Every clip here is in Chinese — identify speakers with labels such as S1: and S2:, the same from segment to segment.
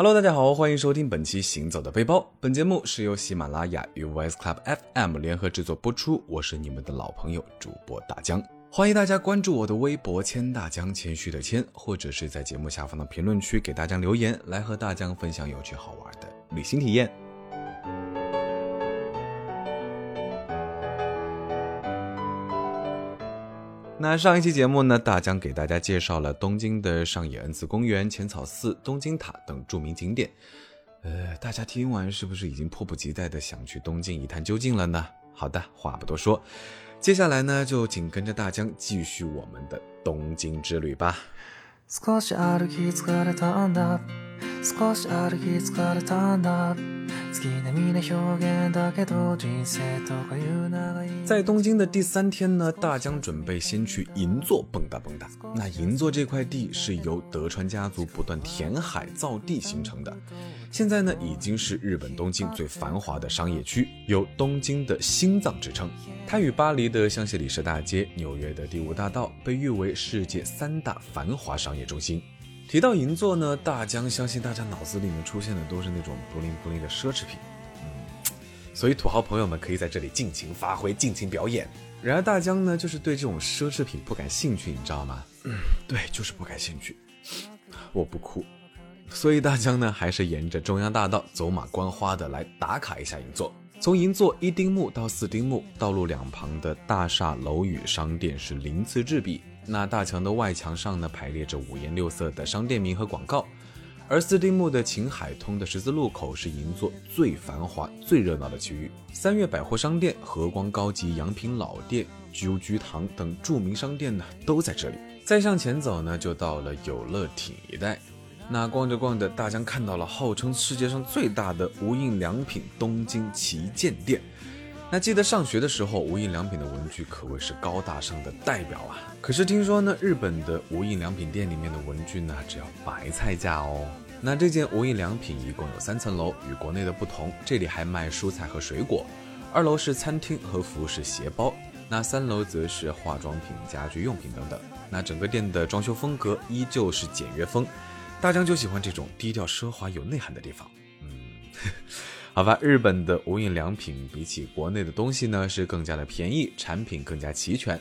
S1: Hello，大家好，欢迎收听本期《行走的背包》。本节目是由喜马拉雅与 Voice Club FM 联合制作播出。我是你们的老朋友主播大江，欢迎大家关注我的微博“谦大江”，谦虚的谦，或者是在节目下方的评论区给大江留言，来和大江分享有趣好玩的旅行体验。那上一期节目呢，大江给大家介绍了东京的上野恩赐公园、浅草寺、东京塔等著名景点。呃，大家听完是不是已经迫不及待的想去东京一探究竟了呢？好的，话不多说，接下来呢，就紧跟着大江继续我们的东京之旅吧。在东京的第三天呢，大江准备先去银座蹦跶蹦跶。那银座这块地是由德川家族不断填海造地形成的，现在呢已经是日本东京最繁华的商业区，有“东京的心脏”之称。它与巴黎的香榭丽舍大街、纽约的第五大道被誉为世界三大繁华商业中心。提到银座呢，大江相信大家脑子里面出现的都是那种布灵布灵的奢侈品，嗯，所以土豪朋友们可以在这里尽情发挥、尽情表演。然而大江呢，就是对这种奢侈品不感兴趣，你知道吗？嗯，对，就是不感兴趣。我不哭，所以大江呢，还是沿着中央大道走马观花的来打卡一下银座。从银座一丁目到四丁目，道路两旁的大厦、楼宇、商店是鳞次栉比。那大墙的外墙上呢，排列着五颜六色的商店名和广告，而四丁目的秦海通的十字路口是银座最繁华、最热闹的区域。三月百货商店、和光高级洋品老店、鸠居堂等著名商店呢，都在这里。再向前走呢，就到了有乐町一带。那逛着逛着，大江看到了号称世界上最大的无印良品东京旗舰店。那记得上学的时候，无印良品的文具可谓是高大上的代表啊。可是听说呢，日本的无印良品店里面的文具呢，只要白菜价哦。那这件无印良品一共有三层楼，与国内的不同，这里还卖蔬菜和水果。二楼是餐厅和服饰鞋包，那三楼则是化妆品、家居用品等等。那整个店的装修风格依旧是简约风，大江就喜欢这种低调奢华有内涵的地方。嗯。好吧，日本的无印良品比起国内的东西呢，是更加的便宜，产品更加齐全。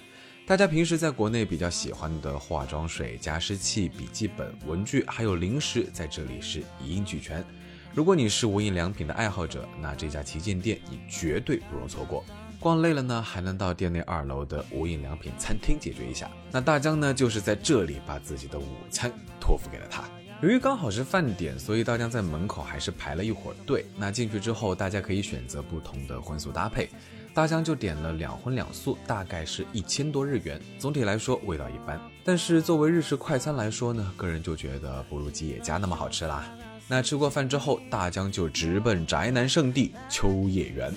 S1: 大家平时在国内比较喜欢的化妆水、加湿器、笔记本、文具，还有零食，在这里是一应俱全。如果你是无印良品的爱好者，那这家旗舰店你绝对不容错过。逛累了呢，还能到店内二楼的无印良品餐厅解决一下。那大江呢，就是在这里把自己的午餐托付给了他。由于刚好是饭点，所以大江在门口还是排了一会儿队。那进去之后，大家可以选择不同的荤素搭配。大江就点了两荤两素，大概是一千多日元。总体来说味道一般，但是作为日式快餐来说呢，个人就觉得不如吉野家那么好吃啦。那吃过饭之后，大江就直奔宅男圣地秋叶原。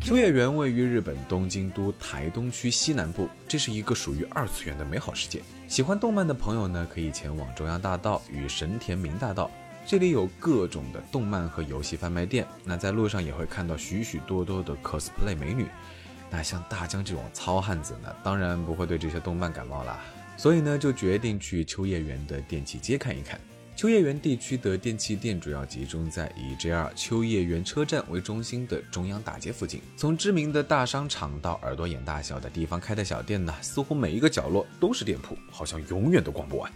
S1: 秋叶原位于日本东京都台东区西南部，这是一个属于二次元的美好世界。喜欢动漫的朋友呢，可以前往中央大道与神田明大道，这里有各种的动漫和游戏贩卖店。那在路上也会看到许许多多的 cosplay 美女。那像大江这种糙汉子呢，当然不会对这些动漫感冒啦，所以呢，就决定去秋叶原的电器街看一看。秋叶原地区的电器店主要集中在以 JR 秋叶原车站为中心的中央大街附近。从知名的大商场到耳朵眼大小的地方开的小店呢，似乎每一个角落都是店铺，好像永远都逛不完。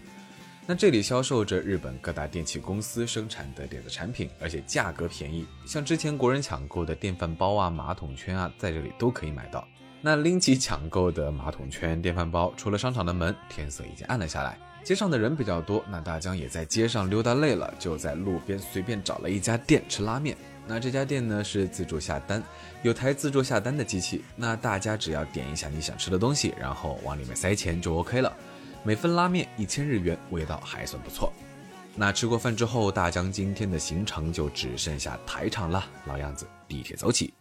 S1: 那这里销售着日本各大电器公司生产的电子产品，而且价格便宜。像之前国人抢购的电饭煲啊、马桶圈啊，在这里都可以买到。那拎起抢购的马桶圈、电饭煲，出了商场的门，天色已经暗了下来。街上的人比较多，那大江也在街上溜达累了，就在路边随便找了一家店吃拉面。那这家店呢是自助下单，有台自助下单的机器，那大家只要点一下你想吃的东西，然后往里面塞钱就 OK 了。每份拉面一千日元，味道还算不错。那吃过饭之后，大江今天的行程就只剩下台场了，老样子，地铁走起。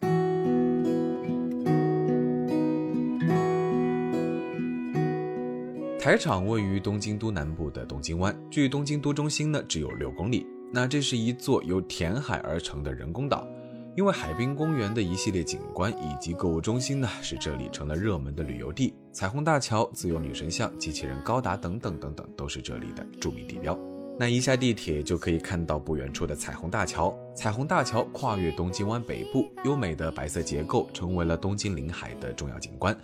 S1: 台场位于东京都南部的东京湾，距东京都中心呢只有六公里。那这是一座由填海而成的人工岛，因为海滨公园的一系列景观以及购物中心呢，使这里成了热门的旅游地。彩虹大桥、自由女神像、机器人高达等等等等，都是这里的著名地标。那一下地铁就可以看到不远处的彩虹大桥。彩虹大桥跨越东京湾北部，优美的白色结构成为了东京临海的重要景观。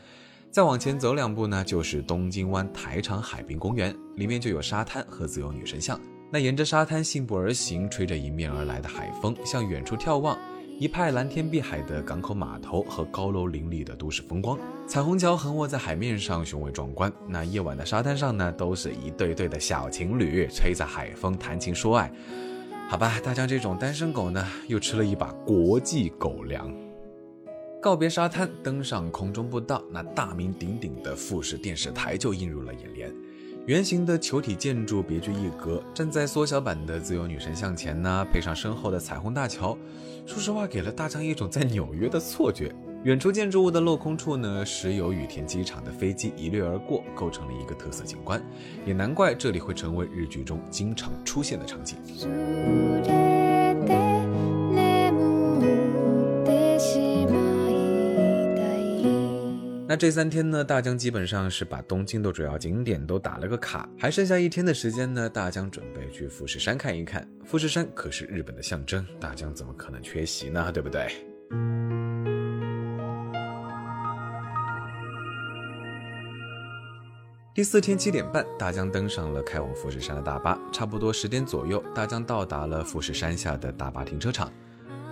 S1: 再往前走两步呢，就是东京湾台场海滨公园，里面就有沙滩和自由女神像。那沿着沙滩信步而行，吹着迎面而来的海风，向远处眺望。一派蓝天碧海的港口码头和高楼林立的都市风光，彩虹桥横卧在海面上，雄伟壮观。那夜晚的沙滩上呢，都是一对对的小情侣，吹着海风谈情说爱。好吧，大江这种单身狗呢，又吃了一把国际狗粮。告别沙滩，登上空中步道，那大名鼎鼎的富士电视台就映入了眼帘。圆形的球体建筑别具一格，站在缩小版的自由女神像前呢，配上身后的彩虹大桥，说实话给了大家一种在纽约的错觉。远处建筑物的镂空处呢，时有羽田机场的飞机一掠而过，构成了一个特色景观，也难怪这里会成为日剧中经常出现的场景。这三天呢，大江基本上是把东京的主要景点都打了个卡，还剩下一天的时间呢，大江准备去富士山看一看。富士山可是日本的象征，大江怎么可能缺席呢？对不对？第四天七点半，大江登上了开往富士山的大巴，差不多十点左右，大江到达了富士山下的大巴停车场。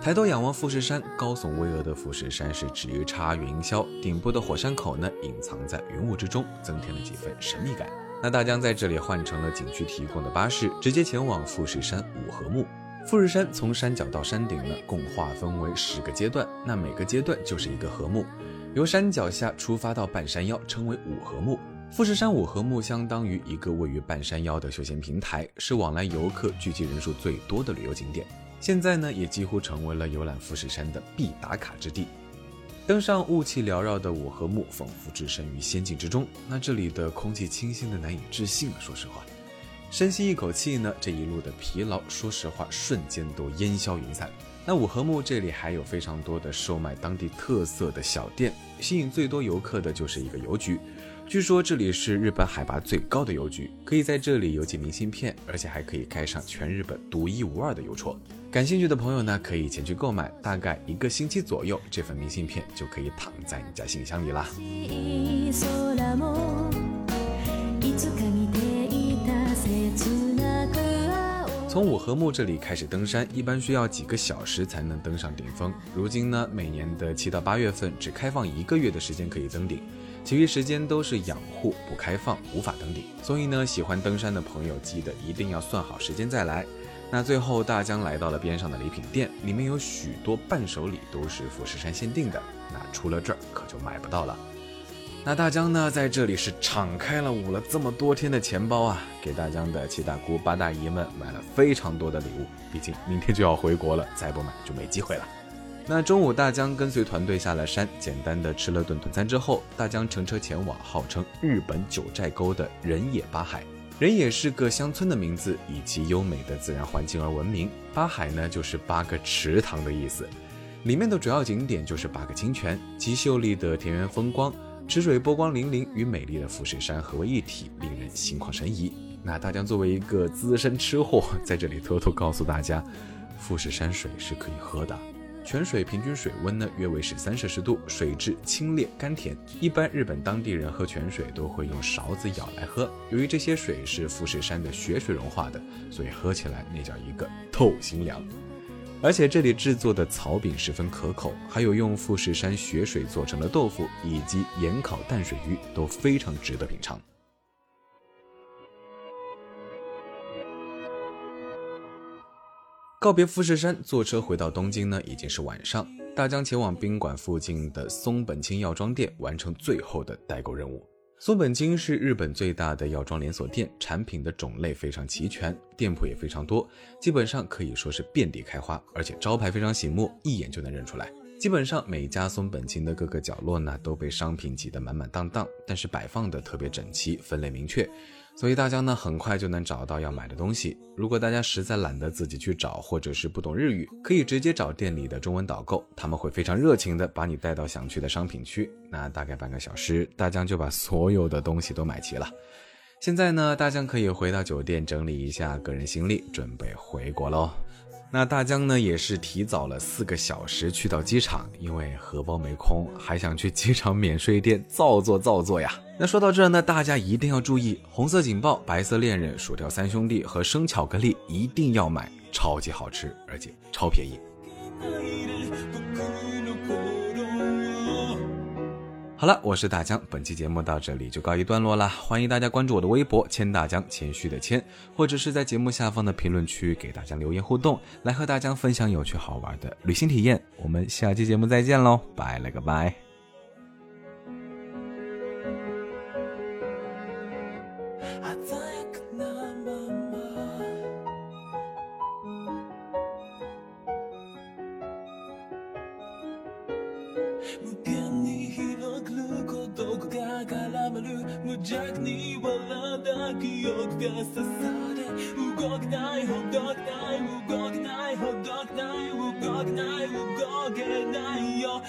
S1: 抬头仰望富士山，高耸巍峨的富士山是直插云霄，顶部的火山口呢隐藏在云雾之中，增添了几分神秘感。那大江在这里换乘了景区提供的巴士，直接前往富士山五合目。富士山从山脚到山顶呢，共划分为十个阶段，那每个阶段就是一个合目，由山脚下出发到半山腰，称为五合目。富士山五合目相当于一个位于半山腰的休闲平台，是往来游客聚集人数最多的旅游景点。现在呢，也几乎成为了游览富士山的必打卡之地。登上雾气缭绕的五合目，仿佛置身于仙境之中。那这里的空气清新的难以置信啊！说实话，深吸一口气呢，这一路的疲劳，说实话，瞬间都烟消云散。那五合目这里还有非常多的售卖当地特色的小店，吸引最多游客的就是一个邮局。据说这里是日本海拔最高的邮局，可以在这里邮寄明信片，而且还可以开上全日本独一无二的邮戳。感兴趣的朋友呢，可以前去购买，大概一个星期左右，这份明信片就可以躺在你家信箱里啦。从五合目这里开始登山，一般需要几个小时才能登上顶峰。如今呢，每年的七到八月份只开放一个月的时间可以登顶。其余时间都是养护不开放，无法登顶。所以呢，喜欢登山的朋友记得一定要算好时间再来。那最后大江来到了边上的礼品店，里面有许多伴手礼都是富士山限定的，那出了这儿可就买不到了。那大江呢，在这里是敞开了捂了这么多天的钱包啊，给大江的七大姑八大姨们买了非常多的礼物。毕竟明天就要回国了，再不买就没机会了。那中午，大江跟随团队下了山，简单的吃了顿团餐之后，大江乘车前往号称日本九寨沟的人野八海。人野是个乡村的名字，以其优美的自然环境而闻名。八海呢，就是八个池塘的意思。里面的主要景点就是八个清泉，其秀丽的田园风光，池水波光粼粼，与美丽的富士山合为一体，令人心旷神怡。那大江作为一个资深吃货，在这里偷偷告诉大家，富士山水是可以喝的。泉水平均水温呢约为十三摄氏度，水质清冽甘甜。一般日本当地人喝泉水都会用勺子舀来喝。由于这些水是富士山的雪水融化的，所以喝起来那叫一个透心凉。而且这里制作的草饼十分可口，还有用富士山雪水做成的豆腐以及盐烤淡水鱼都非常值得品尝。告别富士山，坐车回到东京呢，已经是晚上。大江前往宾馆附近的松本清药妆店，完成最后的代购任务。松本清是日本最大的药妆连锁店，产品的种类非常齐全，店铺也非常多，基本上可以说是遍地开花，而且招牌非常醒目，一眼就能认出来。基本上每家松本清的各个角落呢，都被商品挤得满满当当，但是摆放的特别整齐，分类明确。所以大江呢很快就能找到要买的东西。如果大家实在懒得自己去找，或者是不懂日语，可以直接找店里的中文导购，他们会非常热情的把你带到想去的商品区。那大概半个小时，大江就把所有的东西都买齐了。现在呢，大江可以回到酒店整理一下个人行李，准备回国喽。那大江呢，也是提早了四个小时去到机场，因为荷包没空，还想去机场免税店造作造作呀。那说到这呢，大家一定要注意，红色警报、白色恋人、薯条三兄弟和生巧克力一定要买，超级好吃，而且超便宜。好了，我是大江，本期节目到这里就告一段落了。欢迎大家关注我的微博“谦大江”，谦虚的谦，或者是在节目下方的评论区给大家留言互动，来和大家分享有趣好玩的旅行体验。我们下期节目再见喽，拜了个拜。に笑った記憶が刺され。動けないほどない動けないほどない動けない動けないよ。